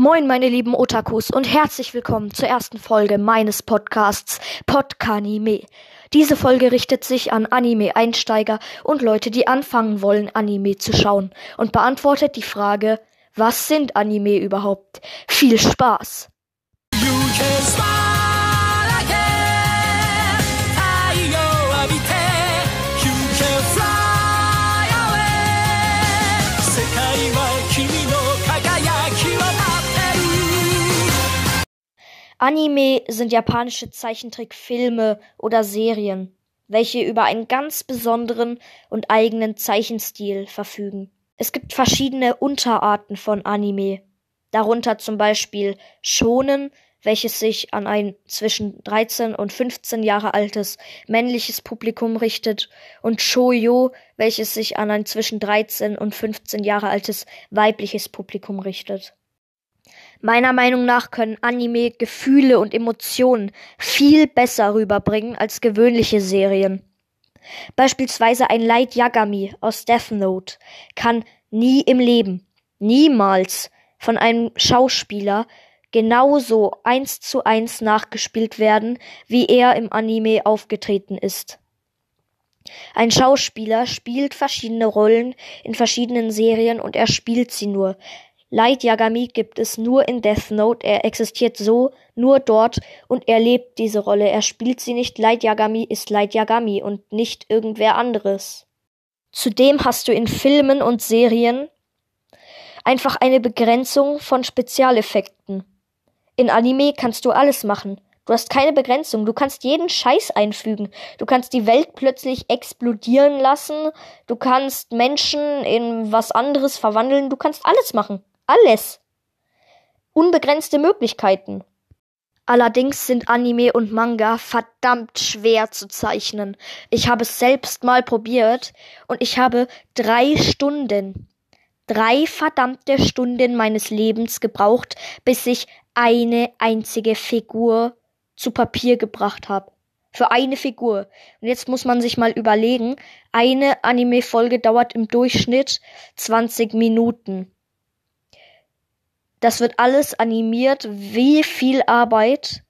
Moin, meine lieben Otakus und herzlich willkommen zur ersten Folge meines Podcasts Podkanime. Diese Folge richtet sich an Anime-Einsteiger und Leute, die anfangen wollen, Anime zu schauen und beantwortet die Frage, was sind Anime überhaupt? Viel Spaß! Anime sind japanische Zeichentrickfilme oder Serien, welche über einen ganz besonderen und eigenen Zeichenstil verfügen. Es gibt verschiedene Unterarten von Anime, darunter zum Beispiel Shonen, welches sich an ein zwischen 13 und 15 Jahre altes männliches Publikum richtet, und Shoujo, welches sich an ein zwischen 13 und 15 Jahre altes weibliches Publikum richtet. Meiner Meinung nach können Anime Gefühle und Emotionen viel besser rüberbringen als gewöhnliche Serien. Beispielsweise ein Light Yagami aus Death Note kann nie im Leben, niemals von einem Schauspieler genauso eins zu eins nachgespielt werden, wie er im Anime aufgetreten ist. Ein Schauspieler spielt verschiedene Rollen in verschiedenen Serien und er spielt sie nur. Light Yagami gibt es nur in Death Note, er existiert so nur dort und er lebt diese Rolle. Er spielt sie nicht. Light Yagami ist Light Yagami und nicht irgendwer anderes. Zudem hast du in Filmen und Serien einfach eine Begrenzung von Spezialeffekten. In Anime kannst du alles machen. Du hast keine Begrenzung. Du kannst jeden Scheiß einfügen. Du kannst die Welt plötzlich explodieren lassen. Du kannst Menschen in was anderes verwandeln. Du kannst alles machen. Alles. Unbegrenzte Möglichkeiten. Allerdings sind Anime und Manga verdammt schwer zu zeichnen. Ich habe es selbst mal probiert und ich habe drei Stunden, drei verdammte Stunden meines Lebens gebraucht, bis ich eine einzige Figur zu Papier gebracht habe. Für eine Figur. Und jetzt muss man sich mal überlegen, eine Anime-Folge dauert im Durchschnitt 20 Minuten. Das wird alles animiert. Wie viel Arbeit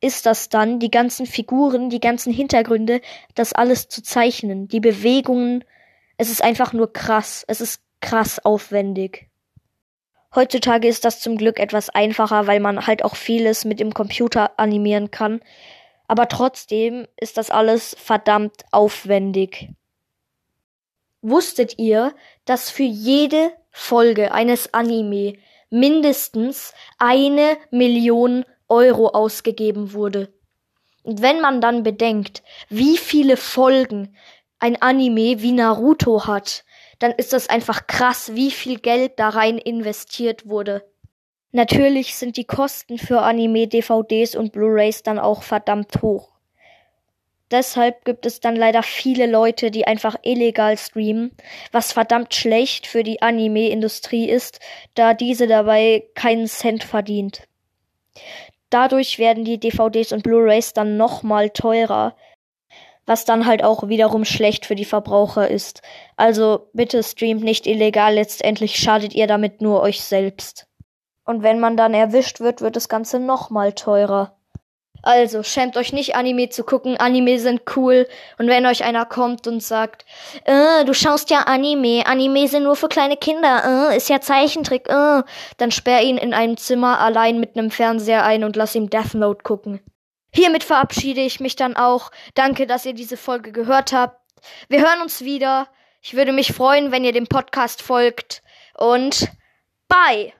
ist das dann, die ganzen Figuren, die ganzen Hintergründe, das alles zu zeichnen, die Bewegungen. Es ist einfach nur krass. Es ist krass aufwendig. Heutzutage ist das zum Glück etwas einfacher, weil man halt auch vieles mit dem Computer animieren kann. Aber trotzdem ist das alles verdammt aufwendig. Wusstet ihr, dass für jede Folge eines Anime mindestens eine Million Euro ausgegeben wurde. Und wenn man dann bedenkt, wie viele Folgen ein Anime wie Naruto hat, dann ist das einfach krass, wie viel Geld da rein investiert wurde. Natürlich sind die Kosten für Anime-DVDs und Blu-rays dann auch verdammt hoch. Deshalb gibt es dann leider viele Leute, die einfach illegal streamen, was verdammt schlecht für die Anime-Industrie ist, da diese dabei keinen Cent verdient. Dadurch werden die DVDs und Blu-rays dann nochmal teurer, was dann halt auch wiederum schlecht für die Verbraucher ist. Also bitte streamt nicht illegal, letztendlich schadet ihr damit nur euch selbst. Und wenn man dann erwischt wird, wird das Ganze nochmal teurer. Also, schämt euch nicht, Anime zu gucken. Anime sind cool. Und wenn euch einer kommt und sagt, äh, du schaust ja Anime, Anime sind nur für kleine Kinder, äh, ist ja Zeichentrick, äh, dann sperr ihn in einem Zimmer allein mit einem Fernseher ein und lass ihm Death Note gucken. Hiermit verabschiede ich mich dann auch. Danke, dass ihr diese Folge gehört habt. Wir hören uns wieder. Ich würde mich freuen, wenn ihr dem Podcast folgt. Und bye!